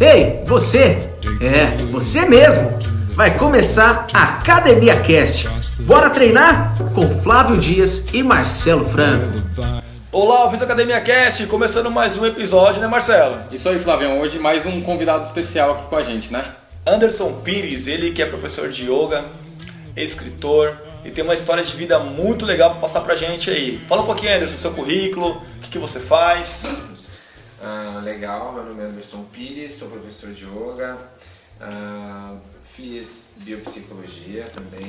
Ei, você! É, você mesmo! Vai começar a Academia Cast. Bora treinar? Com Flávio Dias e Marcelo Franco. Olá, da Academia Cast, começando mais um episódio, né Marcelo? Isso aí, Flavião. Hoje mais um convidado especial aqui com a gente, né? Anderson Pires, ele que é professor de yoga, escritor e tem uma história de vida muito legal para passar pra gente aí. Fala um pouquinho, Anderson, seu currículo, o que, que você faz. Ah, legal, meu nome é Anderson Pires, sou professor de yoga, ah, fiz biopsicologia também,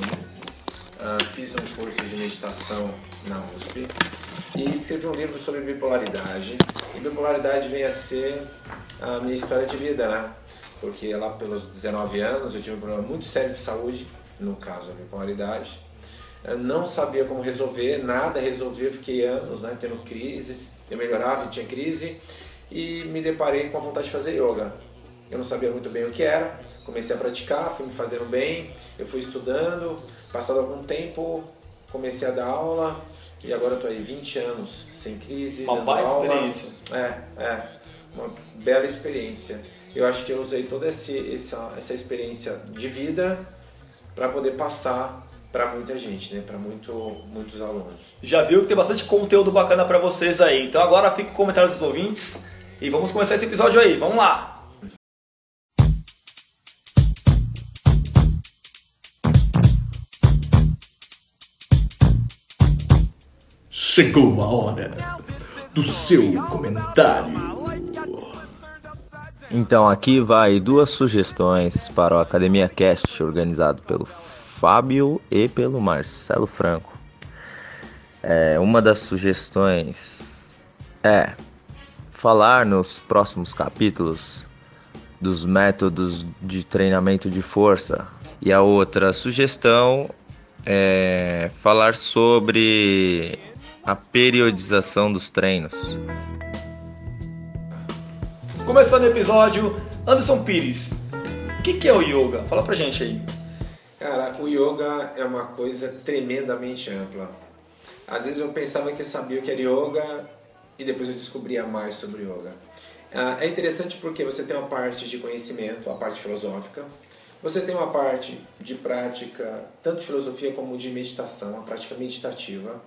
ah, fiz um curso de meditação na USP e escrevi um livro sobre bipolaridade. E bipolaridade vem a ser a minha história de vida, né? Porque lá pelos 19 anos eu tive um problema muito sério de saúde, no caso a bipolaridade. Eu não sabia como resolver, nada resolvia, fiquei anos né, tendo crises, eu melhorava e tinha crise e me deparei com a vontade de fazer yoga. Eu não sabia muito bem o que era, comecei a praticar, fui me fazendo bem, eu fui estudando, passado algum tempo comecei a dar aula e agora estou aí 20 anos sem crise. Uma baita aula. experiência. É, é, uma bela experiência. Eu acho que eu usei toda esse, essa, essa experiência de vida para poder passar para muita gente, né? para muito, muitos alunos. Já viu que tem bastante conteúdo bacana para vocês aí. Então agora fica o comentário dos ouvintes e vamos começar esse episódio aí. Vamos lá! Chegou a hora do seu comentário. Então aqui vai duas sugestões para o Academia Cast, organizado pelo Fábio e pelo Marcelo Franco. É, uma das sugestões é falar nos próximos capítulos dos métodos de treinamento de força. E a outra sugestão é falar sobre a periodização dos treinos. Começando o episódio, Anderson Pires, o que, que é o yoga? Fala pra gente aí. Cara, o yoga é uma coisa tremendamente ampla. Às vezes eu pensava que sabia o que era yoga e depois eu descobria mais sobre yoga. Ah, É interessante porque você tem uma parte de conhecimento, a parte filosófica, você tem uma parte de prática, tanto de filosofia como de meditação, a prática meditativa.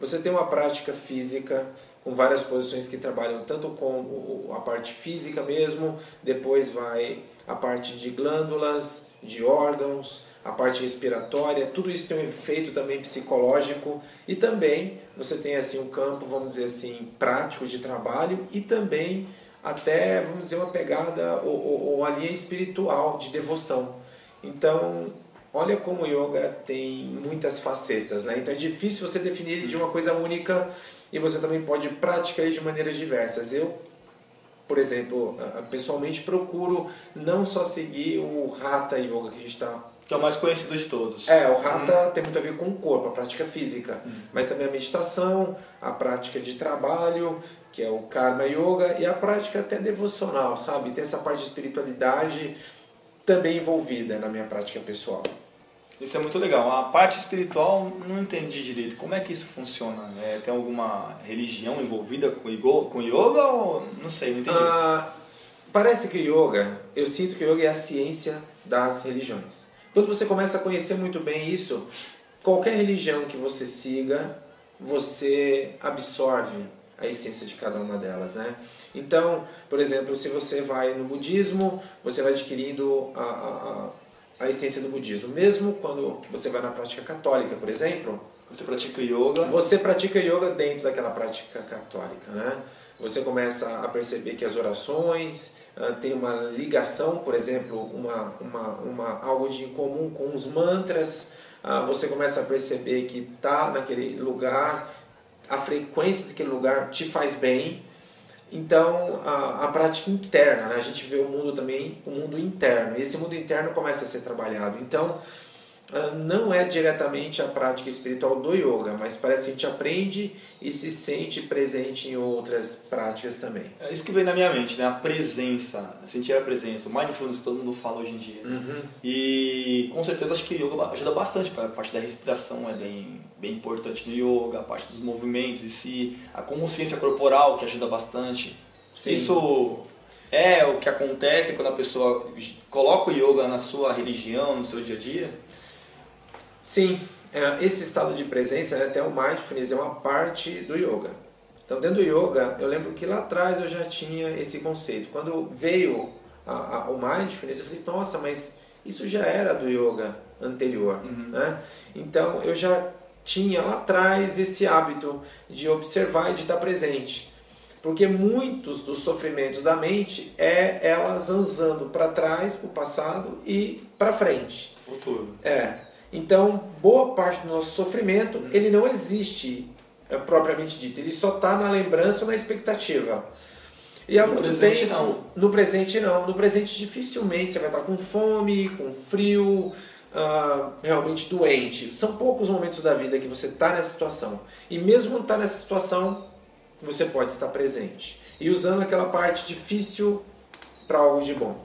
Você tem uma prática física com várias posições que trabalham tanto com a parte física mesmo, depois vai a parte de glândulas, de órgãos, a parte respiratória, tudo isso tem um efeito também psicológico e também você tem assim um campo, vamos dizer assim, prático de trabalho e também até, vamos dizer, uma pegada ou, ou, ou linha espiritual de devoção. Então, olha como o yoga tem muitas facetas, né? Então é difícil você definir ele de uma coisa única e você também pode praticar ele de maneiras diversas. Eu, por exemplo, pessoalmente procuro não só seguir o Hatha Yoga que a gente está Que é o mais conhecido de todos. é, o Hatha tem muito a ver com o corpo, a prática física, mas também a meditação, a prática de trabalho, que é o Karma Yoga, e a prática até devocional, sabe? Tem essa parte de espiritualidade também envolvida na minha prática pessoal. Isso é muito legal. A parte espiritual, não entendi direito. Como é que isso funciona? É, tem alguma religião envolvida com com yoga ou não sei, não entendi. Ah, parece que o yoga, eu sinto que o yoga é a ciência das religiões. Quando você começa a conhecer muito bem isso, qualquer religião que você siga, você absorve a essência de cada uma delas, né? Então, por exemplo, se você vai no budismo, você vai adquirindo a, a, a, a essência do budismo. Mesmo quando você vai na prática católica, por exemplo, Você pratica yoga. você pratica yoga dentro daquela prática católica, né? Você começa a perceber que as orações ah, têm uma ligação, por exemplo, uma, uma, uma, algo de comum com os mantras. Ah, você começa a perceber que tá naquele lugar, a frequência daquele lugar te faz bem. Então, a, a prática interna, né? a gente vê o mundo também, o mundo interno. E esse mundo interno começa a ser trabalhado. Então, não é diretamente a prática espiritual do yoga, mas parece que a gente aprende e se sente presente em outras práticas também. É isso que vem na minha mente, né? A presença, sentir a presença. O mindfulness todo mundo fala hoje em dia. E com certeza acho que o yoga ajuda bastante. A parte da respiração é bem, bem importante no yoga, a parte dos movimentos em si, a consciência corporal que ajuda bastante. Sim. Isso é o que acontece quando a pessoa coloca o yoga na sua religião, no seu dia a dia? Sim, é, esse estado de presença, né, até o mindfulness, é uma parte do yoga. Então, dentro do yoga, eu lembro que lá atrás eu já tinha esse conceito. Quando veio a, a, o mindfulness, eu falei, nossa, mas isso já era do yoga anterior. Uhum. Né? Então, eu já tinha lá atrás esse hábito de observar e de estar presente. Porque muitos dos sofrimentos da mente é ela zanzando para trás, para o passado e para frente. Futuro. É. Então, boa parte do nosso sofrimento, hum. ele não existe é, propriamente dito. Ele só está na lembrança ou na expectativa. E há no muito presente tempo, não. No presente não. No presente dificilmente você vai estar com fome, com frio, uh, realmente doente. São poucos momentos da vida que você está nessa situação. E mesmo não está nessa situação, você pode estar presente. E usando aquela parte difícil para algo de bom.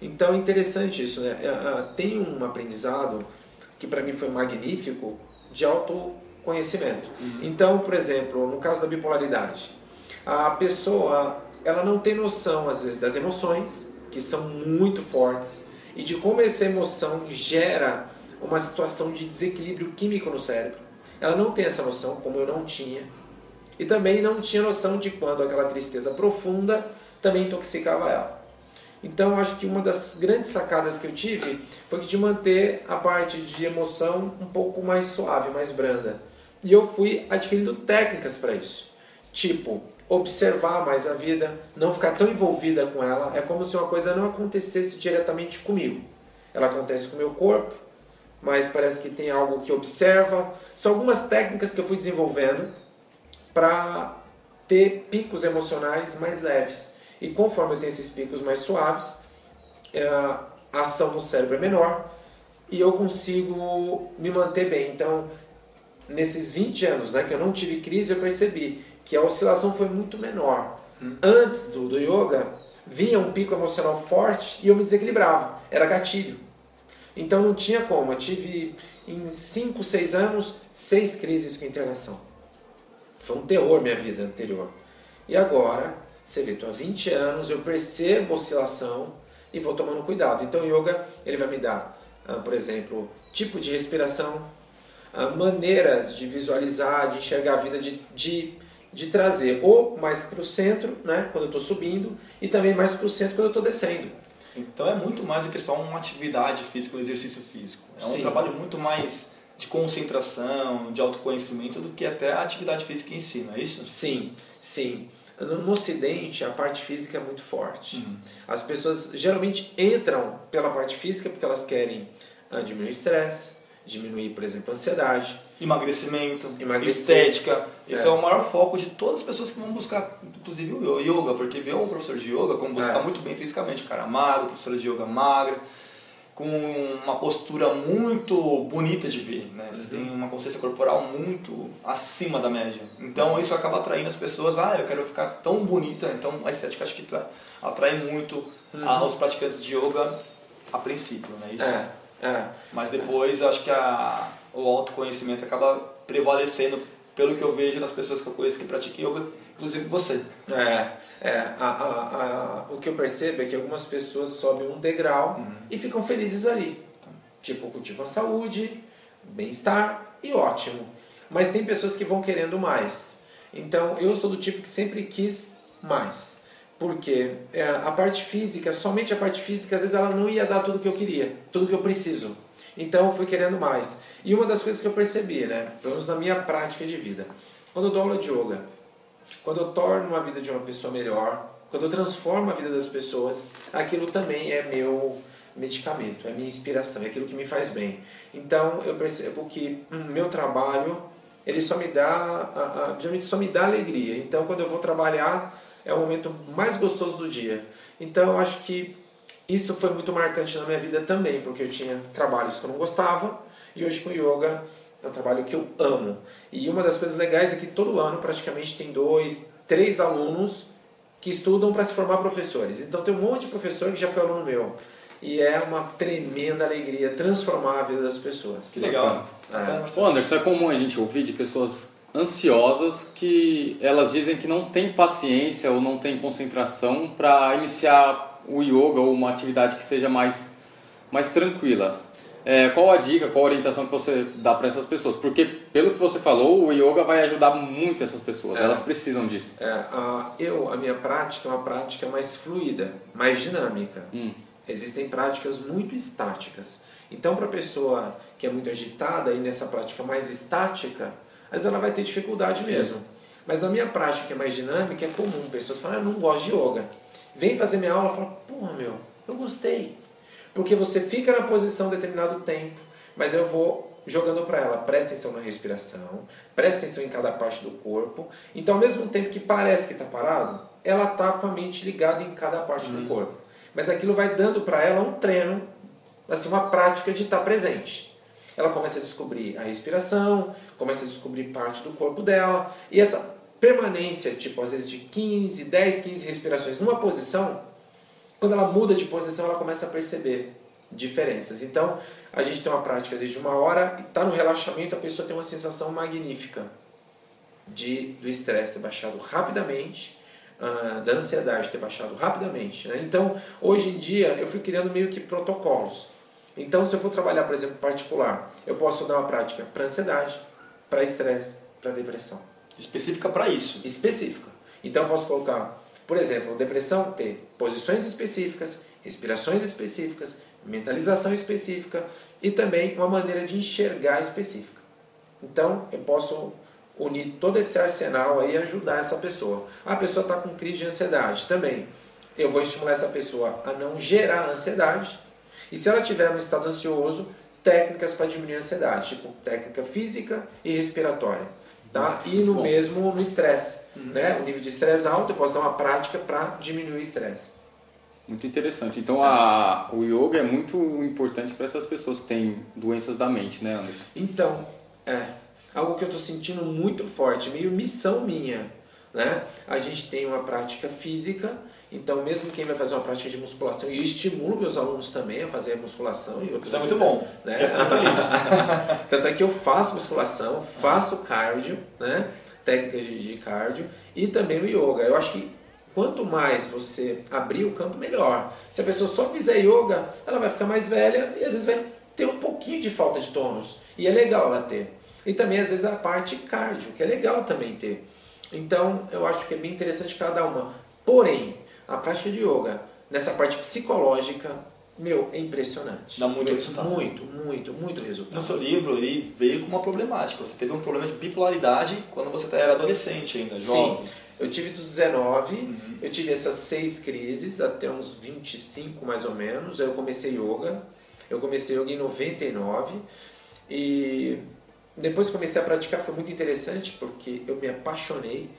Então é interessante isso, né? É, é, tem um aprendizado que para mim foi magnífico de autoconhecimento. Uhum. Então, por exemplo, no caso da bipolaridade, a pessoa ela não tem noção às vezes das emoções que são muito fortes e de como essa emoção gera uma situação de desequilíbrio químico no cérebro. Ela não tem essa noção, como eu não tinha. E também não tinha noção de quando aquela tristeza profunda também intoxicava ela. Então, acho que uma das grandes sacadas que eu tive foi de manter a parte de emoção um pouco mais suave, mais branda. E eu fui adquirindo técnicas para isso. Tipo, observar mais a vida, não ficar tão envolvida com ela. É como se uma coisa não acontecesse diretamente comigo. Ela acontece com o meu corpo, mas parece que tem algo que observa. São algumas técnicas que eu fui desenvolvendo para ter picos emocionais mais leves. E conforme eu tenho esses picos mais suaves, é, a ação no cérebro é menor e eu consigo me manter bem. Então, nesses 20 anos né, que eu não tive crise, eu percebi que a oscilação foi muito menor. Antes do, do yoga, vinha um pico emocional forte e eu me desequilibrava. Era gatilho. Então não tinha como. Eu tive em 5, 6 anos, seis crises com internação. Foi um terror minha vida anterior. E agora, você vê, estou há 20 anos, eu percebo oscilação e vou tomando cuidado. Então, o yoga ele vai me dar, ah, por exemplo, tipo de respiração, ah, maneiras de visualizar, de enxergar a vida, de, de, de trazer ou mais para o centro, né, quando eu estou subindo, e também mais para o centro quando eu estou descendo. Então é muito mais do que só uma atividade física, um exercício físico. É um Sim. trabalho muito mais de concentração, de autoconhecimento do que até a atividade física em si, não é isso? Sim, sim. No, Ocidente, a parte física é muito forte. Uhum. As pessoas geralmente entram pela parte física porque elas querem ah, diminuir o estresse, diminuir, por exemplo, a ansiedade. Emagrecimento, estética. Esse é. é. o maior foco de todas as pessoas que vão buscar, inclusive o yoga, porque vê um professor de yoga, como você está é. muito bem fisicamente, cara magro, professor de yoga magra, com uma postura muito bonita de ver, né? Vocês têm uma consciência corporal muito acima da média. Então isso acaba atraindo as pessoas, ah, eu quero ficar tão bonita, então a estética acho que atrai muito uhum. aos praticantes de yoga a princípio, né? Isso. É, é. Mas depois acho que a, o autoconhecimento acaba prevalecendo pelo que eu vejo nas pessoas que eu conheço que praticam yoga, inclusive você. É. É, a, a, a, o que eu percebo é que algumas pessoas sobem um degrau uhum. e ficam felizes ali. Tipo, cultivam a saúde, bem-estar e ótimo. Mas tem pessoas que vão querendo mais. Então, eu sou do tipo que sempre quis mais. Porque é, a parte física, somente a parte física, às vezes ela não ia dar tudo que eu queria, tudo que eu preciso. Então, eu fui querendo mais. E uma das coisas que eu percebi, né, pelo menos na minha prática de vida, quando eu dou aula de yoga, quando eu torno a vida de uma pessoa melhor, quando eu transformo a vida das pessoas, aquilo também é meu medicamento, é minha inspiração, é aquilo que me faz bem. Então eu percebo que meu trabalho ele só me dá, geralmente só me dá alegria. Então quando eu vou trabalhar é o momento mais gostoso do dia. Então eu acho que isso foi muito marcante na minha vida também, porque eu tinha trabalhos que eu não gostava e hoje com yoga é um trabalho que eu amo. E uma das coisas legais é que todo ano praticamente tem dois, três alunos que estudam para se formar professores. Então tem um monte de professor que já foi aluno meu. E é uma tremenda alegria transformar a vida das pessoas. Que legal. É. Ô Anderson, é comum a gente ouvir de pessoas ansiosas que elas dizem que não tem paciência ou não tem concentração para iniciar o yoga ou uma atividade que seja mais, mais tranquila. É, qual a dica, qual a orientação que você dá para essas pessoas? Porque, pelo que você falou, o yoga vai ajudar muito essas pessoas, é, elas precisam disso. É, a, eu, a minha prática é uma prática mais fluida, mais dinâmica. Hum. Existem práticas muito estáticas. Então, para a pessoa que é muito agitada e nessa prática mais estática, às vezes ela vai ter dificuldade Sim. mesmo. Mas na minha prática que é mais dinâmica, é comum. Pessoas falam, ah, não gosto de yoga. Vem fazer minha aula e fala, porra, meu, eu gostei. Porque você fica na posição determinado tempo, mas eu vou jogando para ela, presta atenção na respiração, presta atenção em cada parte do corpo. Então, ao mesmo tempo que parece que está parado, ela está com a mente ligada em cada parte uhum. do corpo. Mas aquilo vai dando para ela um treino, assim, uma prática de estar tá presente. Ela começa a descobrir a respiração, começa a descobrir parte do corpo dela, e essa permanência, tipo, às vezes de 15, 10, 15 respirações numa posição, quando ela muda de posição, ela começa a perceber diferenças. Então, a gente tem uma prática às vezes de uma hora, e está no relaxamento, a pessoa tem uma sensação magnífica de do estresse ter baixado rapidamente, uh, da ansiedade ter baixado rapidamente. Né? Então, hoje em dia, eu fui criando meio que protocolos. Então, se eu for trabalhar, por exemplo, particular, eu posso dar uma prática para ansiedade, para estresse, para depressão. Específica para isso? Específica. Então, eu posso colocar por exemplo, depressão tem posições específicas, respirações específicas, mentalização específica e também uma maneira de enxergar específica. Então, eu posso unir todo esse arsenal aí e ajudar essa pessoa. A pessoa está com crise de ansiedade também. Eu vou estimular essa pessoa a não gerar ansiedade. E se ela estiver no estado ansioso, técnicas para diminuir a ansiedade, tipo técnica física e respiratória tá? E no Bom. mesmo no estresse, uhum. né? O nível de estresse alto, eu posso dar uma prática para diminuir o estresse. Muito interessante. Então a, o yoga é muito importante para essas pessoas que têm doenças da mente, né, Anderson? Então, é algo que eu estou sentindo muito forte, meio missão minha, né? A gente tem uma prática física então, mesmo quem vai fazer uma prática de musculação, e eu estimulo meus alunos também a fazer musculação. E Isso é muito bom. Né? Tanto é que eu faço musculação, faço cardio, né? técnicas de, de cardio, e também o yoga. Eu acho que quanto mais você abrir o campo, melhor. Se a pessoa só fizer yoga, ela vai ficar mais velha e às vezes vai ter um pouquinho de falta de tônus. E é legal ela ter. E também, às vezes, a parte cardio, que é legal também ter. Então, eu acho que é bem interessante cada uma. Porém, a prática de yoga, nessa parte psicológica, meu, é impressionante. Dá muito meu, resultado. Muito, muito, muito resultado. No seu livro ele veio com uma problemática. Você teve um problema de bipolaridade quando você era adolescente ainda, jovem. Sim. Eu tive dos 19, uhum. eu tive essas seis crises até uns 25 mais ou menos. Aí eu comecei yoga. Eu comecei yoga em 99 e depois que comecei a praticar foi muito interessante porque eu me apaixonei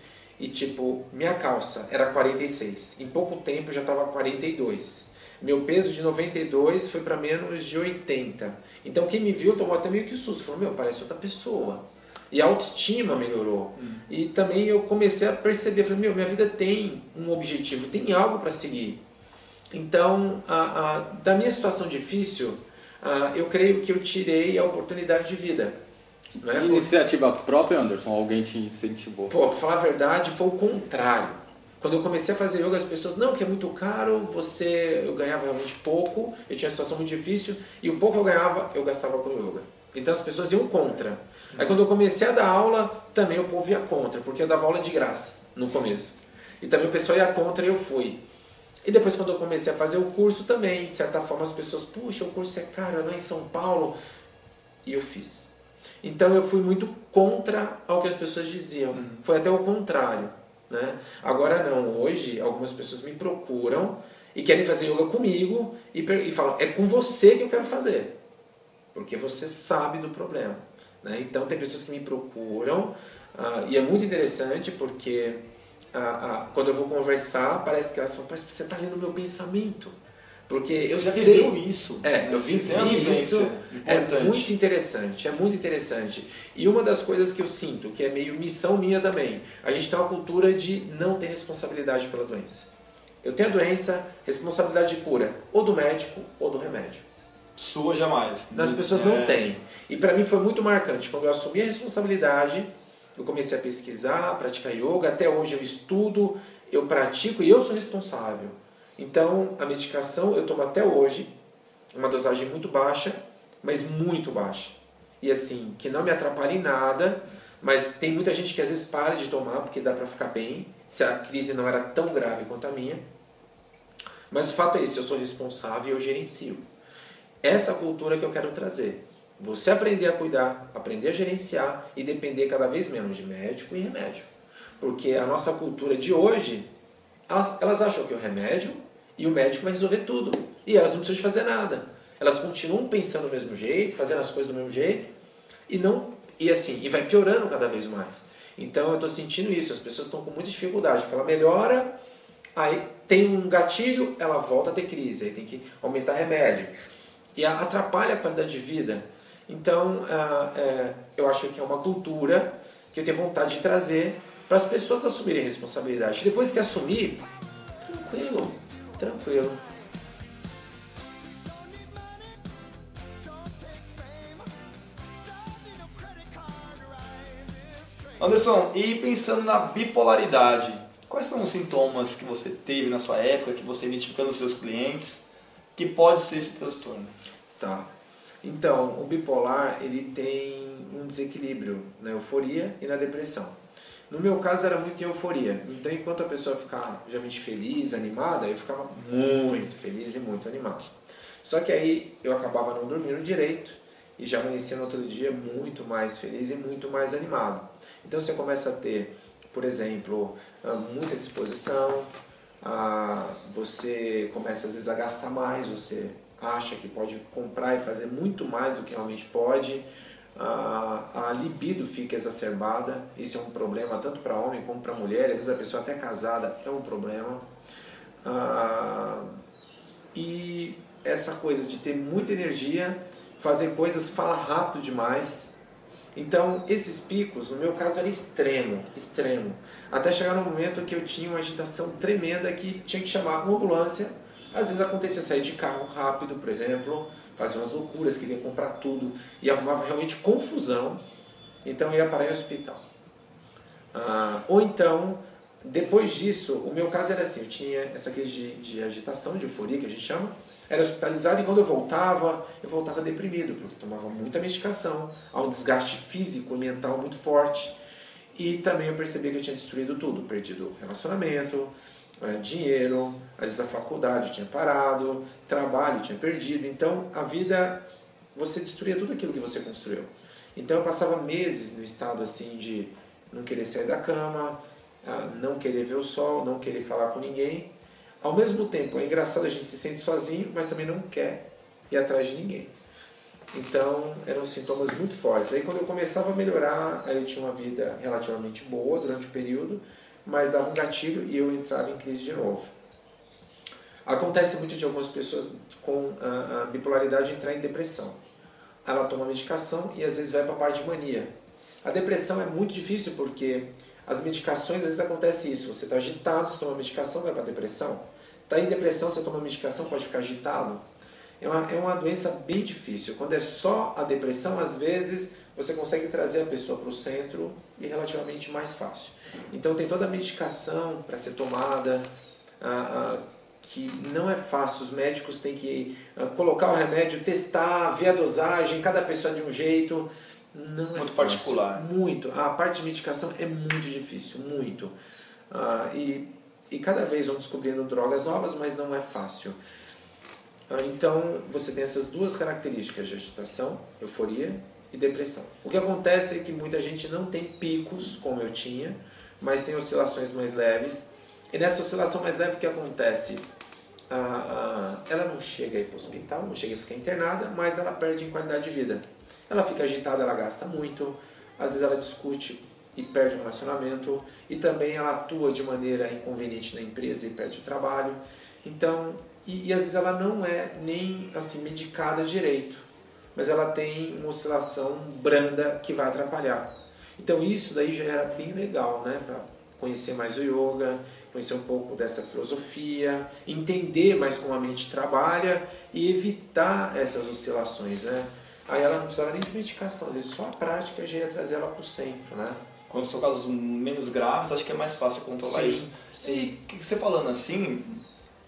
e tipo, minha calça era 46. Em pouco tempo já estava 42. Meu peso de 92 foi para menos de 80. Então quem me viu tomou até meio que susto. Falou, meu, parece outra pessoa. E a autoestima melhorou. Hum. E também eu comecei a perceber, falei, meu, minha vida tem um objetivo, tem algo para seguir. Então, a, a, da minha situação difícil, a, eu creio que eu tirei a oportunidade de vida. Né? Iniciativa própria, Anderson? Alguém te incentivou? Pô, falar a verdade, foi o contrário. Quando eu comecei a fazer yoga, as pessoas, não, que é muito caro, você, eu ganhava realmente pouco, eu tinha uma situação muito difícil, e o pouco que eu ganhava, eu gastava com yoga. Então as pessoas iam contra. Aí quando eu comecei a dar aula, também o povo ia contra, porque eu dava aula de graça no começo. E também o pessoal ia contra e eu fui. E depois quando eu comecei a fazer o curso também, de certa forma as pessoas, puxa, o curso é caro lá em São Paulo. E eu fiz. Então eu fui muito contra ao que as pessoas diziam. Uhum. Foi até o contrário. Né? Agora não, hoje algumas pessoas me procuram e querem fazer yoga comigo e, e falam, é com você que eu quero fazer. Porque você sabe do problema. Né? Então tem pessoas que me procuram uh, e é muito interessante porque uh, uh, quando eu vou conversar, parece que elas falam, parece que você está lendo o meu pensamento. Porque eu já sei, viveu isso. É, né? eu vivi isso. É muito interessante, é muito interessante. E uma das coisas que eu sinto, que é meio missão minha também, a gente tem uma cultura de não ter responsabilidade pela doença. Eu tenho a doença, responsabilidade de cura, ou do médico ou do remédio. Sua jamais. As pessoas é. não têm. E para mim foi muito marcante quando eu assumi a responsabilidade eu comecei a pesquisar, a praticar yoga, até hoje eu estudo, eu pratico e eu sou responsável. Então, a medicação eu tomo até hoje, uma dosagem muito baixa, mas muito baixa. E assim, que não me atrapalhe em nada, mas tem muita gente que às vezes para de tomar porque dá para ficar bem, se a crise não era tão grave quanto a minha. Mas o fato é esse, eu sou responsável e eu gerencio. Essa cultura que eu quero trazer. Você aprender a cuidar, aprender a gerenciar e depender cada vez menos de médico e remédio. Porque a nossa cultura de hoje, elas, elas acham que o remédio e o médico vai resolver tudo. E elas não precisam de fazer nada. Elas continuam pensando do mesmo jeito, fazendo as coisas do mesmo jeito e não e assim, e vai piorando cada vez mais. Então eu estou sentindo isso, as pessoas estão com muita dificuldade, porque ela melhora, aí tem um gatilho, ela volta a ter crise, aí tem que aumentar remédio. E atrapalha a qualidade de vida. Então, é, eu acho que é uma cultura que eu tenho vontade de trazer para as pessoas assumirem responsabilidade. Depois que assumir, tranquilo, tranquilo. Anderson, e pensando na bipolaridade, quais são os sintomas que você teve na sua época, que você identificou nos seus clientes, que pode ser esse transtorno? Tá. Então, o bipolar ele tem um desequilíbrio na euforia e na depressão. No meu caso era muito em euforia. Então, enquanto a pessoa ficava geralmente feliz, animada, eu ficava muito feliz e muito animado. Só que aí eu acabava não dormindo direito e já amanhecia no outro dia muito mais feliz e muito mais animado. Então você começa a ter, por exemplo, ah, muita disposição, ah, você começa às vezes a gastar mais, você acha que pode comprar e fazer muito mais do que realmente pode. A, a libido fica exacerbada, isso é um problema tanto para homem como para mulher, às vezes a pessoa até casada é um problema. Ah, e essa coisa de ter muita energia, fazer coisas, fala rápido demais. Então, esses picos, no meu caso, era extremo, extremo. Até chegar no momento que eu tinha uma agitação tremenda que tinha que chamar uma ambulância às vezes acontecia sair de carro rápido, por exemplo, fazia umas loucuras, queria comprar tudo e arrumava realmente confusão, então ia parar em hospital. Ah, ou então, depois disso, o meu caso era assim, eu tinha essa crise de, de agitação, de euforia que a gente chama, era hospitalizado e quando eu voltava, eu voltava deprimido, porque tomava muita medicação, há um desgaste físico e mental muito forte. E também eu percebi que eu tinha destruído tudo, perdido relacionamento, é, dinheiro, às vezes a faculdade tinha parado, trabalho tinha perdido. Então a vida, você destruía tudo aquilo que você construiu. Então eu passava meses no estado assim de não querer sair da cama, não querer ver o sol, não querer falar com ninguém. Ao mesmo tempo, é engraçado, a gente se sente sozinho, mas também não quer ir atrás de ninguém. Então, eram sintomas muito fortes. Aí, quando eu começava a melhorar, aí eu tinha uma vida relativamente boa durante o período, mas dava um gatilho e eu entrava em crise de novo. Acontece muito de algumas pessoas com a, a bipolaridade entrar em depressão. Ela toma medicação e às vezes vai para a parte de mania. A depressão é muito difícil porque as medicações, às vezes acontece isso. Você está agitado, você toma medicação, vai para a depressão. Está em depressão, você toma medicação, pode ficar agitado. É uma, é uma doença bem difícil. Quando é só a depressão, às vezes você consegue trazer a pessoa para o centro e relativamente mais fácil. Então tem toda a medicação para ser tomada, ah, ah, que não é fácil. Os médicos têm que ah, colocar o remédio, testar, ver a dosagem, cada pessoa de um jeito. Não muito é particular. Muito. A parte de medicação é muito difícil, muito. Ah, e, e cada vez vão descobrindo drogas novas, mas não é fácil. Ah, então você tem essas duas características de agitação, euforia e depressão. O que acontece é que muita gente não tem picos como eu tinha, mas tem oscilações mais leves. E nessa oscilação mais leve, o que acontece? Ela não chega a ir para o hospital, não chega a ficar internada, mas ela perde em qualidade de vida. Ela fica agitada, ela gasta muito, às vezes ela discute e perde um relacionamento, e também ela atua de maneira inconveniente na empresa e perde o trabalho. Então, e, e às vezes ela não é nem assim medicada direito, mas ela tem uma oscilação branda que vai atrapalhar. Então isso daí já era bem legal, né, para conhecer mais o yoga, conhecer um pouco dessa filosofia, entender mais como a mente trabalha e evitar essas oscilações, né? Aí ela não precisava nem de medicação, às vezes só a prática já ia trazer ela para o centro, né? quando são casos menos graves, acho que é mais fácil controlar Sim, isso. E que você falando assim,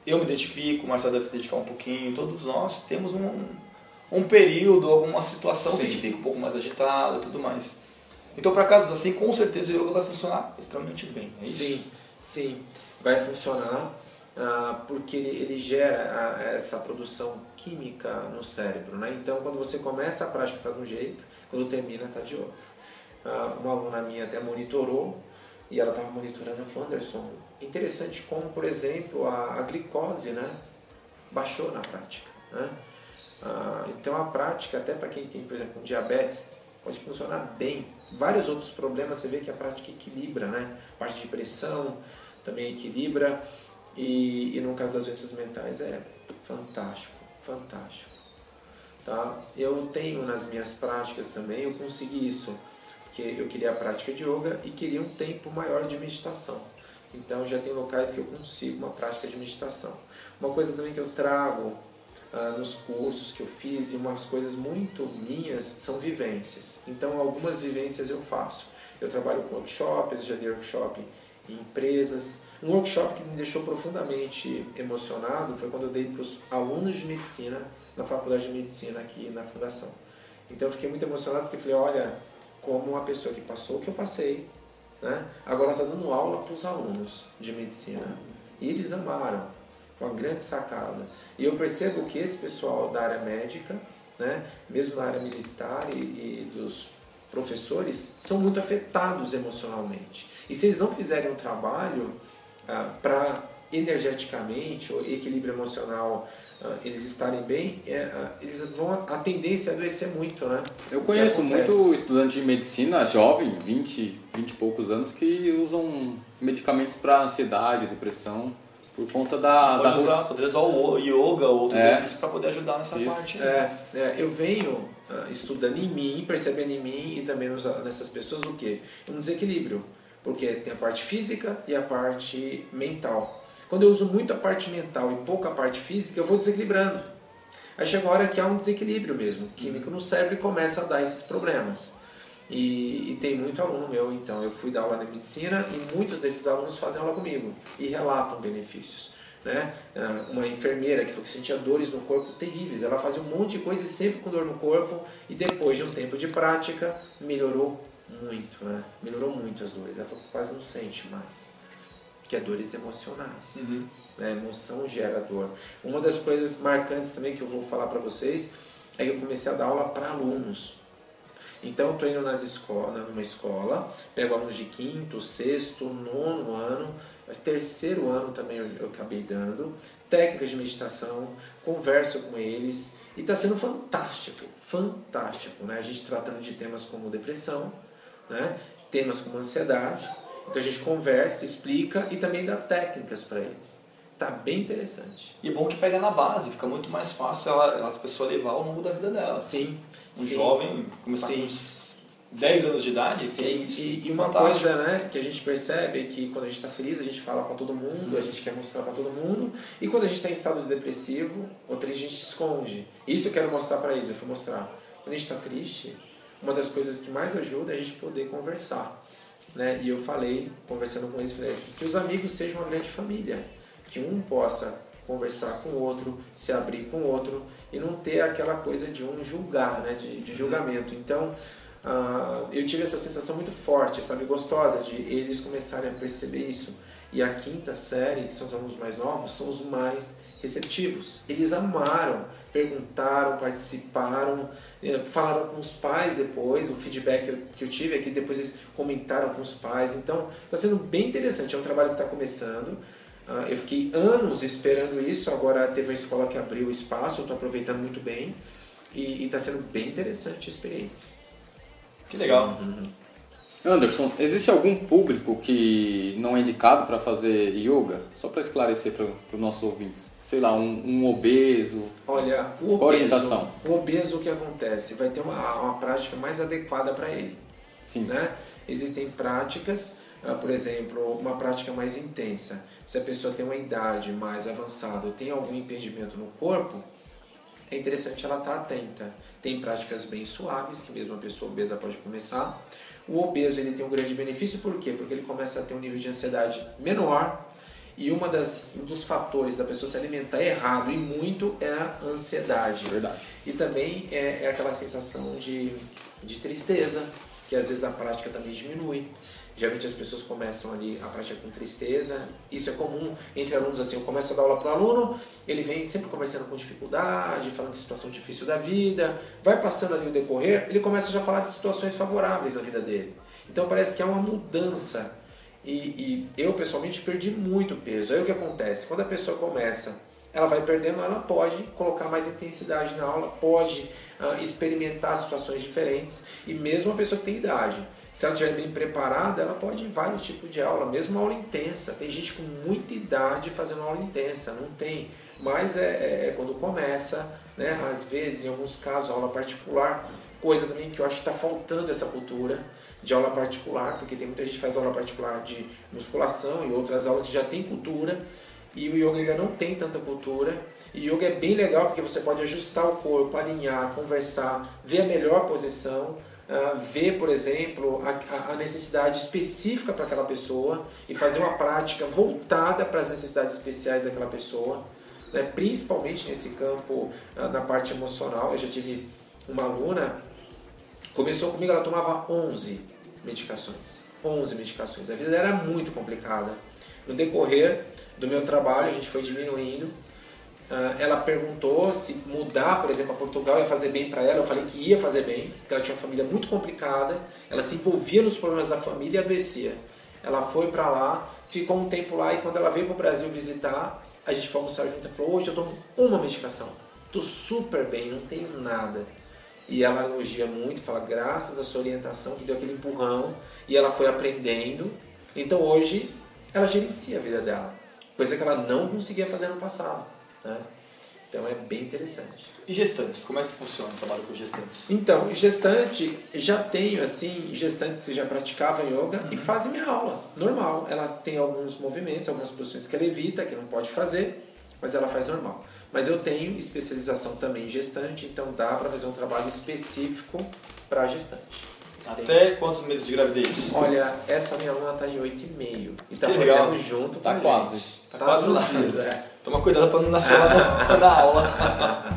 eu me identifico, o Marcelo deve se dedicar um pouquinho, todos nós temos um, um período, alguma situação que a gente Sim. fica um pouco mais agitado e tudo mais. Então, para casos assim, com certeza o yoga vai funcionar extremamente bem. É isso? Sim, sim, vai funcionar ah, porque ele, ele gera ah, essa produção química no cérebro, né? Então, quando você começa a prática está de um jeito, quando termina está de outro. Ah, uma aluna minha até monitorou e ela estava monitorando e falou, Anderson, interessante como, por exemplo, a, a glicose, né, baixou na prática, né? Ah, então, a prática, até para quem tem, por exemplo, diabetes, pode funcionar bem. Vários outros problemas você vê que a prática equilibra, né? Parte de pressão também equilibra e, e no caso das doenças mentais é fantástico, fantástico. Tá? Eu tenho nas minhas práticas também, eu consegui isso, porque eu queria a prática de yoga e queria um tempo maior de meditação. Então já tem locais que eu consigo uma prática de meditação. Uma coisa também que eu trago ah, nos cursos que eu fiz e umas coisas muito minhas são vivências. Então algumas vivências eu faço. Eu trabalho com workshops, já dei workshop em empresas. Um workshop que me deixou profundamente emocionado foi quando eu dei para os alunos de medicina na faculdade de medicina aqui na fundação. Então eu fiquei muito emocionado porque falei, olha, como uma pessoa que passou o que eu passei, né? agora está dando aula para os alunos de medicina. E eles amaram, foi uma grande sacada. E eu percebo que esse pessoal da área médica, né? mesmo na área militar e, e dos professores, são muito afetados emocionalmente. E se eles não fizerem um trabalho ah, para energeticamente ou equilíbrio emocional ah, eles estarem bem, é, ah, eles vão a tendência é adoecer muito, né? Eu conheço muito estudante de medicina, jovem, 20, 20 e poucos anos, que usam medicamentos para ansiedade, depressão, por conta da... da Pode usar, poderia usar o yoga ou outros É. exercícios para poder ajudar nessa Isso. parte. É, é, eu venho ah, estudando em mim, percebendo em mim e também nos- nessas pessoas o quê? Um desequilíbrio, porque tem a parte física e a parte mental. Quando eu uso muito a parte mental e pouca parte física, eu vou desequilibrando. Aí chega uma hora que há um desequilíbrio mesmo, químico no cérebro e começa a dar esses problemas. E, e tem muito aluno meu, então. Eu fui dar aula de medicina e muitos desses alunos fazem aula comigo e relatam benefícios. Né? Ah, Uma enfermeira que falou que sentia dores no corpo terríveis. Ela fazia um monte de coisa e sempre com dor no corpo. E depois de um tempo de prática, melhorou muito. Né? Melhorou muito as dores. Ela quase não sente mais. Que é dores emocionais. Uhum. né? A emoção gera dor. Uma das coisas marcantes também que eu vou falar para vocês é que eu comecei a dar aula para alunos. Então, eu estou indo nas escolas, numa escola, pego alunos de quinto, sexto, nono ano, terceiro ano também eu, eu acabei dando, técnicas de meditação, converso com eles e está sendo fantástico, fantástico. Né? A gente tratando de temas como depressão, né? temas como ansiedade. Então a gente conversa, explica e também dá técnicas para eles. Tá bem interessante. E é bom que pega na base, fica muito mais fácil ela, as pessoas levar ao longo da vida dela. Sim, Um sim. jovem começar Sim. com uns 10 anos de idade, Sim, é isso. e, e uma Fantástico. coisa né, que a gente percebe é que quando a gente está feliz, a gente fala para todo mundo, a gente quer mostrar para todo mundo, e quando a gente está em estado depressivo, outra a gente esconde. Isso eu quero mostrar para eles, eu fui mostrar. Quando a gente está triste, uma das coisas que mais ajuda é a gente poder conversar. Né? E eu falei, conversando com eles, falei, que os amigos sejam uma grande família, que um possa conversar com o outro, se abrir com o outro e não ter aquela coisa de um julgar, né? de, de julgamento. Então, ah, eu tive essa sensação muito forte, sabe, gostosa, de eles começarem a perceber isso. E a quinta série, que são os alunos mais novos, são os mais receptivos. Eles amaram, perguntaram, participaram, eh, falaram com os pais depois. O feedback que eu, que eu tive é que depois eles comentaram com os pais. Então, está sendo bem interessante. É um trabalho que está começando. Ah, eu fiquei anos esperando isso. Agora teve uma escola que abriu o espaço. Eu estou aproveitando muito bem. E está sendo bem interessante a experiência. Que legal. Anderson, existe algum público que não é indicado para fazer yoga? Só para esclarecer para os nossos ouvintes. Sei lá, um, um obeso. Olha, o obeso, orientação? o obeso o que acontece? Vai ter uma, uma prática mais adequada para ele. Sim. Né? Existem práticas, ah, por exemplo, uma prática mais intensa. Se a pessoa tem uma idade mais avançada ou tem algum impedimento no corpo, é interessante ela estar atenta. Tem práticas bem suaves que mesmo a pessoa obesa pode começar. O obeso ele tem um grande benefício por quê? Porque ele começa a ter um nível de ansiedade menor e uma das, um dos fatores da pessoa se alimentar errado e muito é a ansiedade. Verdade. E também é, é aquela sensação de, de tristeza, que às vezes a prática também diminui. Geralmente as pessoas começam ali a prática com tristeza. Isso é comum entre alunos assim. Eu começo a dar aula para o aluno, ele vem sempre conversando com dificuldade, falando de situação difícil da vida. Vai passando ali o decorrer, ele começa já a falar de situações favoráveis na vida dele. Então parece que há uma mudança. E, e eu pessoalmente perdi muito peso. Aí o que acontece? Quando a pessoa começa, ela vai perdendo, ela pode colocar mais intensidade na aula, pode uh, experimentar situações diferentes. E mesmo a pessoa que tem idade se ela estiver bem preparada, ela pode ir em vários tipos de aula, mesmo aula intensa. Tem gente com muita idade fazendo aula intensa, não tem. Mas é, é, é quando começa, né? às vezes, em alguns casos, aula particular, coisa também que eu acho que está faltando essa cultura de aula particular, porque tem muita gente que faz aula particular de musculação e outras aulas que já tem cultura, e o yoga ainda não tem tanta cultura. E yoga é bem legal porque você pode ajustar o corpo, alinhar, conversar, ver a melhor posição uh, ver, por exemplo, a, a necessidade específica para aquela pessoa e fazer uma prática voltada para as necessidades especiais daquela pessoa, né? principalmente nesse campo, uh, na parte emocional. Eu já tive uma aluna, começou comigo, ela tomava 11 medicações. 11 medicações. A vida era muito complicada. No decorrer do meu trabalho, a gente foi diminuindo ela perguntou se mudar, por exemplo, a Portugal ia fazer bem para ela. Eu falei que ia fazer bem, porque ela tinha uma família muito complicada. Ela se envolvia nos problemas da família e adoecia. Ela foi para lá, ficou um tempo lá e quando ela veio para o Brasil visitar, a gente foi almoçar junto. Ela falou: Hoje eu tomo uma medicação, tô super bem, não tenho nada. E ela elogia muito, fala: Graças à sua orientação que deu aquele empurrão e ela foi aprendendo. Então hoje ela gerencia a vida dela, coisa que ela não conseguia fazer no passado. Né? Então é bem interessante. E gestantes, como é que funciona o trabalho com gestantes? Então, gestante, já tenho assim, gestantes que já praticavam yoga uhum. e fazem minha aula, normal. Ela tem alguns movimentos, algumas posições que ela evita, que não pode fazer, mas ela faz normal. Mas eu tenho especialização também em gestante, então dá para fazer um trabalho específico para gestante. Até quantos meses de gravidez? Olha, essa minha aluna está em 8,5 e está fazendo legal. junto tá quase. Tá, tá quase lá. Dias, é. Toma cuidado para não nascer lá na, na aula.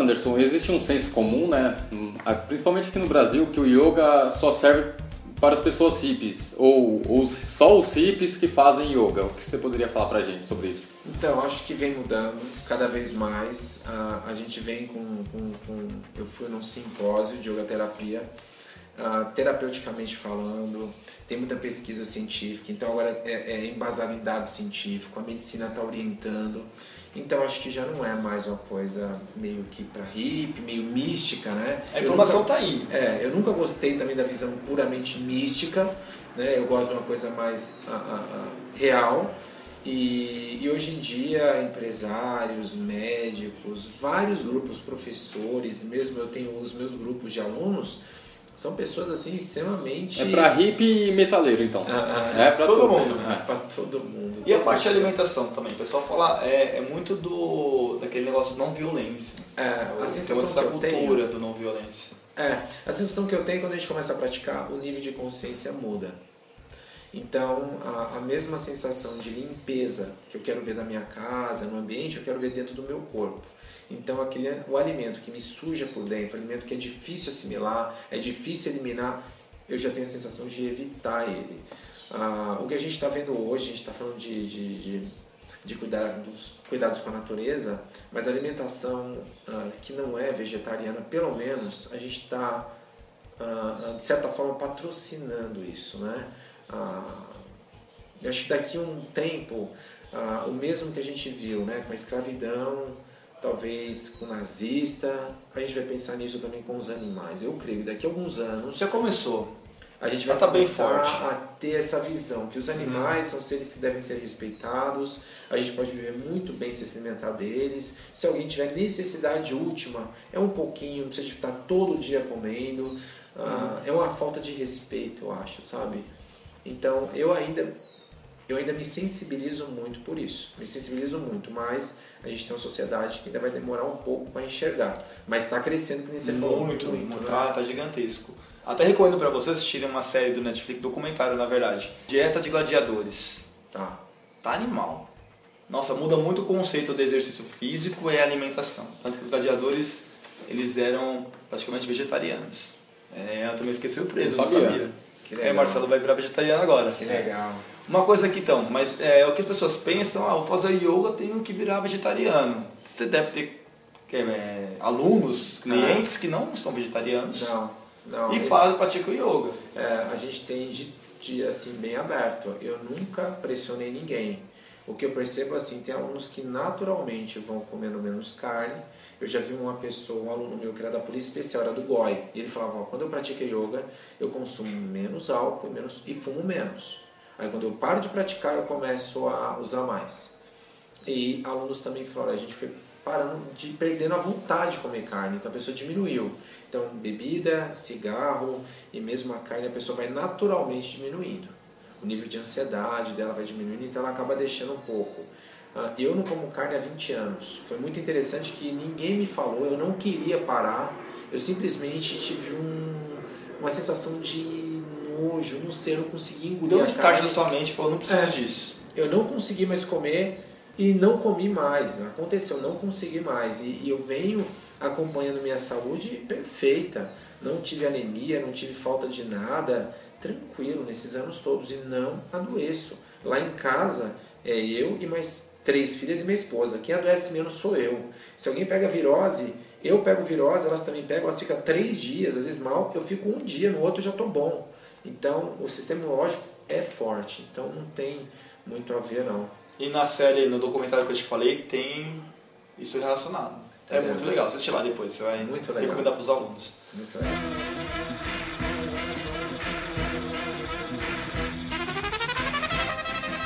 Anderson, existe um senso comum, né? Principalmente aqui no Brasil, que o yoga só serve para as pessoas hippies, ou, ou só os hippies que fazem yoga. O que você poderia falar para a gente sobre isso? Então, acho que vem mudando cada vez mais. A gente vem com, com, com, Eu fui num simpósio de yoga terapia, uh, terapeuticamente falando, tem muita pesquisa científica, então agora é, é embasado em dado científico, a medicina está orientando. Então acho que já não é mais uma coisa meio que para hippie, meio mística, né? A informação está aí. É, eu nunca gostei também da visão puramente mística, né? Eu gosto de uma coisa mais a, a, a, real. E, e, hoje em dia, empresários, médicos, vários grupos, professores, mesmo eu tenho os meus grupos de alunos, são pessoas assim extremamente. É para hippie e metaleiro, então. Ah, ah, é para todo, todo, mundo. É. Para todo mundo. E a parte de alimentação também. O pessoal fala, é, é muito do daquele negócio de não violência. É, a sensação essa que eu cultura tenho, do não violência. É, a sensação que eu tenho quando a gente começa a praticar, o nível de consciência muda. Então, a, a mesma sensação de limpeza que eu quero ver na minha casa, no ambiente, eu quero ver dentro do meu corpo. Então, aquele, o alimento que me suja por dentro, o alimento que é difícil assimilar, é difícil eliminar, eu já tenho a sensação de evitar ele. Ah, o que a gente está vendo hoje, a gente está falando de, de, de, de cuidados, cuidados com a natureza, mas a alimentação ah, que não é vegetariana, pelo menos, a gente está, ah, de certa forma, patrocinando isso. Né? Ah, acho que daqui a um tempo, ah, o mesmo que a gente viu né, com a escravidão, talvez com nazista, a gente vai pensar nisso também com os animais. Eu creio que daqui a alguns anos. Já começou. a gente vai Tá bem começar forte. a ter essa visão que os animais são seres que devem ser respeitados, a gente pode viver muito bem se alimentar deles. Se alguém tiver necessidade última, é um pouquinho, não precisa estar todo dia comendo. Ah, é uma falta de respeito, eu acho, sabe? Então, eu ainda eu ainda me sensibilizo muito por isso. Me sensibilizo muito, mas a gente tem uma sociedade que ainda vai demorar um pouco para enxergar. Mas está crescendo, que nem você falou. Muito, muito, muito, né? tá, tá gigantesco. Até recomendo pra vocês assistirem uma série do Netflix, documentário na verdade. Dieta de Gladiadores. Tá. Tá animal. Nossa, muda muito o conceito do exercício físico e a alimentação. Tanto que os gladiadores, eles eram praticamente vegetarianos. É, eu também fiquei surpreso, Eu não sabia. sabia. Que É, legal. Marcelo vai virar vegetariano agora. Que legal. Uma coisa aqui então, mas é, o que as pessoas pensam, ah, vou fazer yoga, tenho que virar vegetariano. Você deve ter é, alunos, clientes que não são vegetarianos Não, não. e esse- fazem, praticam yoga. É, a gente tem de, de, assim bem aberto. Eu nunca pressionei ninguém. O que eu percebo assim, tem alunos que naturalmente vão comendo menos carne. Eu já vi uma pessoa, um aluno meu que era da polícia especial, era do GOI, e ele falava, ó, quando eu pratico yoga, eu consumo menos álcool e, menos, e fumo menos. Aí quando eu paro de praticar, eu começo a usar mais. E alunos também falaram, a gente foi parando de perdendo a vontade de comer carne, então a pessoa diminuiu. Então, bebida, cigarro e mesmo a carne, a pessoa vai naturalmente diminuindo. O nível de ansiedade dela vai diminuindo, então ela acaba deixando um pouco. Ah, Eu não como carne há 20 anos. Foi muito interessante que ninguém me falou, eu não queria parar, eu simplesmente tive um, uma sensação de nojo, não sei, eu não conseguia engolir Deu um a start carne. na sua mente falou, não preciso É. disso. Eu não consegui mais comer e não comi mais. Aconteceu, não consegui mais. E, e eu venho acompanhando minha saúde perfeita. Não tive anemia, não tive falta de nada. Tranquilo nesses anos todos e não adoeço. Lá em casa é eu e mais três filhas e minha esposa. Quem adoece menos sou eu. Se alguém pega virose, eu pego virose, elas também pegam, elas ficam três dias, às vezes mal, eu fico um dia, no outro já estou bom. Então o sistema imunológico é forte. Então não tem muito a ver não. E na série, no documentário que eu te falei, tem isso relacionado. É É. muito legal, assiste lá depois, você vai Muito legal. recomendar para os alunos. Muito legal.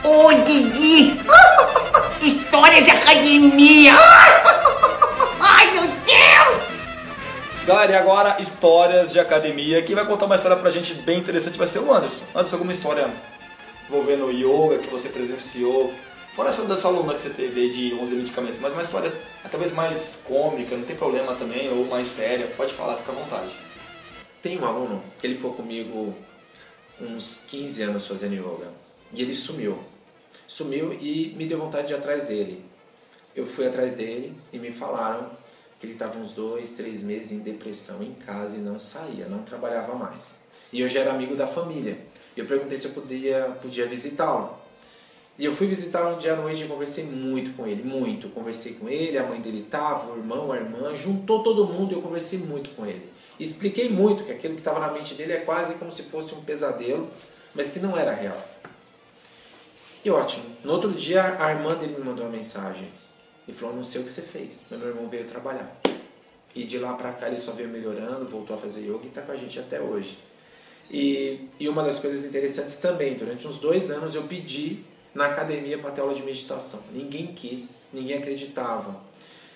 Ô, Didi! História de academia! Ai, meu Deus! Galera, e agora histórias de academia. Quem vai contar uma história pra gente bem interessante vai ser o Anderson. Anderson, alguma história envolvendo yoga que você presenciou? Fora essa dessa aluna que você teve aí de 11 medicamentos, mas uma história talvez mais cômica, não tem problema também, ou mais séria. Pode falar, fica à vontade. Tem um aluno que ele foi comigo uns 15 anos fazendo yoga e ele sumiu. Sumiu e me deu vontade de ir atrás dele. Eu fui atrás dele e me falaram que ele estava uns dois, três meses em depressão em casa e não saía, não trabalhava mais. E eu já era amigo da família. Eu perguntei se eu podia, podia visitá-lo. E eu fui visitá-lo um dia à noite e conversei muito com ele, muito. Conversei com ele, a mãe dele estava, o irmão, a irmã, juntou todo mundo e eu conversei muito com ele. Expliquei muito que aquilo que estava na mente dele é quase como se fosse um pesadelo, mas que não era real. E ótimo. No outro dia, a irmã dele me mandou uma mensagem. E falou, não sei o que você fez, mas meu irmão veio trabalhar. E de lá pra cá ele só veio melhorando, voltou a fazer yoga e está com a gente até hoje. E, e uma das coisas interessantes também, durante uns dois anos eu pedi na academia para ter aula de meditação. Ninguém quis, ninguém acreditava.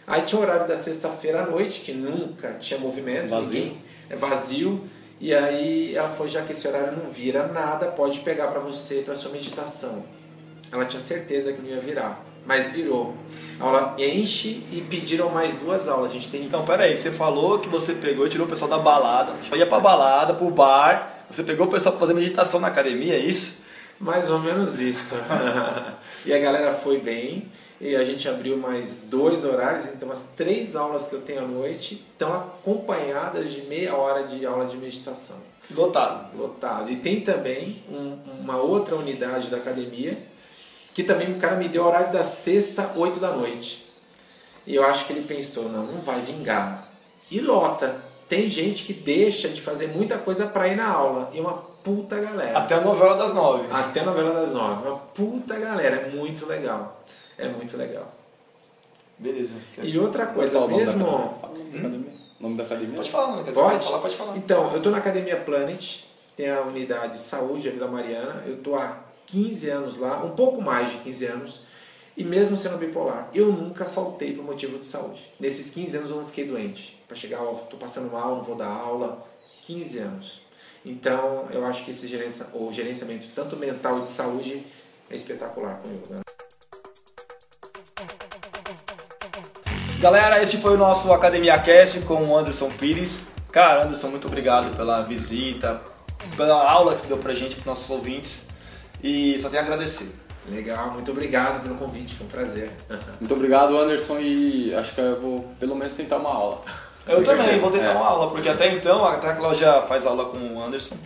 Aí tinha o horário da sexta-feira à noite, que nunca tinha movimento, Vazio. ninguém, é vazio. E aí ela falou, já que esse horário não vira nada, pode pegar para você, para sua meditação. Ela tinha certeza que não ia virar, mas virou. A aula enche e pediram mais duas aulas. A gente tem Então, peraí, você falou que você pegou e tirou o pessoal da balada, ia pra balada, pro bar, você pegou o pessoal pra fazer meditação na academia, é isso? Mais ou menos isso. e a galera foi bem. E a gente abriu mais dois horários, então as três aulas que eu tenho à noite estão acompanhadas de meia hora de aula de meditação. Lotado. Lotado. E tem também um- uma outra unidade da academia que também o cara me deu horário da sexta, oito da noite. E eu acho que ele pensou, não, não vai vingar. E lota. Tem gente que deixa de fazer muita coisa para ir na aula. E uma puta galera. Até a novela das nove. Até a novela das nove. Uma puta galera, é muito legal. É muito legal. Beleza. E outra coisa, o mesmo. Fala o nome da academia. Nome da academia? Pode falar. Quer Pode? falar, pode falar. Então, eu tô na Academia Planet, tem a unidade de saúde, a Vila Mariana. Eu tô há 15 anos lá, um pouco mais de 15 anos, e mesmo sendo bipolar, eu nunca faltei por motivo de saúde. Nesses 15 anos eu não fiquei doente. Para chegar, ó, tô passando mal, não vou dar aula. 15 anos. Então, eu acho que esse gerencia, o gerenciamento tanto mental e de saúde é espetacular com o yoga. Galera, este foi o nosso Academia Cast com o Anderson Pires. Cara, Anderson, muito obrigado pela visita, pela aula que você deu pra gente, pros nossos ouvintes. E só tenho a agradecer. Legal, muito obrigado pelo convite, foi um prazer. Muito obrigado, Anderson, e acho que eu vou pelo menos tentar uma aula. Eu também vou tentar É. uma aula, porque até então, até a Cláudia faz aula com o Anderson,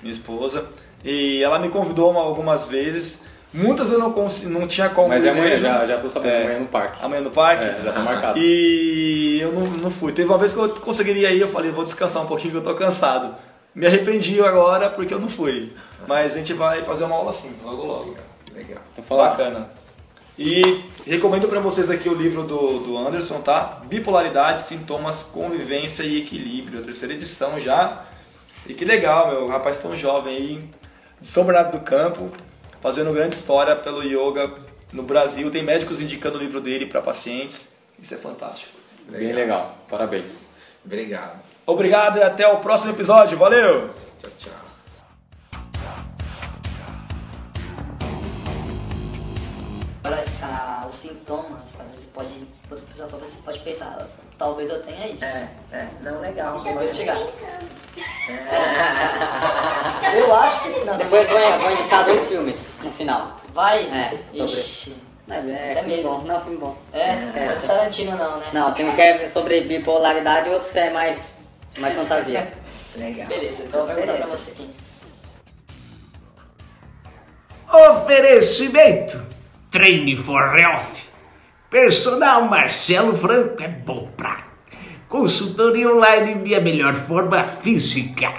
minha esposa, e ela me convidou uma- algumas vezes. Muitas eu não, não tinha como Mas é amanhã, mesmo. já, já tô sabendo, É. amanhã no parque. Amanhã no parque? É, já tá marcado. E eu não, não fui. Teve uma vez que eu conseguiria ir, eu falei, vou descansar um pouquinho que eu tô cansado. Me arrependi agora porque eu não fui. Mas a gente vai fazer uma aula assim, logo logo. Legal. Então fala. Bacana. E recomendo pra vocês aqui o livro do, do Anderson, tá? Bipolaridade, Sintomas, Convivência e Equilíbrio. A terceira edição já. E que legal, meu. Rapaz tão jovem aí, de São Bernardo do Campo, fazendo grande história pelo yoga no Brasil. Tem médicos indicando o livro dele para pacientes. Isso é fantástico. Bem legal, parabéns. Obrigado. Obrigado e até o próximo episódio. Valeu! Tchau, tchau. Pessoa pode- pode pensar, talvez eu tenha isso. É, é, não, legal. Vou investigar. Eu acho que. Não, Depois vou, vou indicar dois filmes no final. vai. É, sobre- Ixi. É, é Até filme bom. Não, filme bom. É, É, mas essa- Tarantino não, né? Não, tem um que é sobre bipolaridade e outro que é mais, mais fantasia. Legal. Beleza, então eu vou perguntar pra você aqui. Oferecimento: Treine for Health. Personal Marcelo Franco é bom pra consultoria online minha melhor forma física.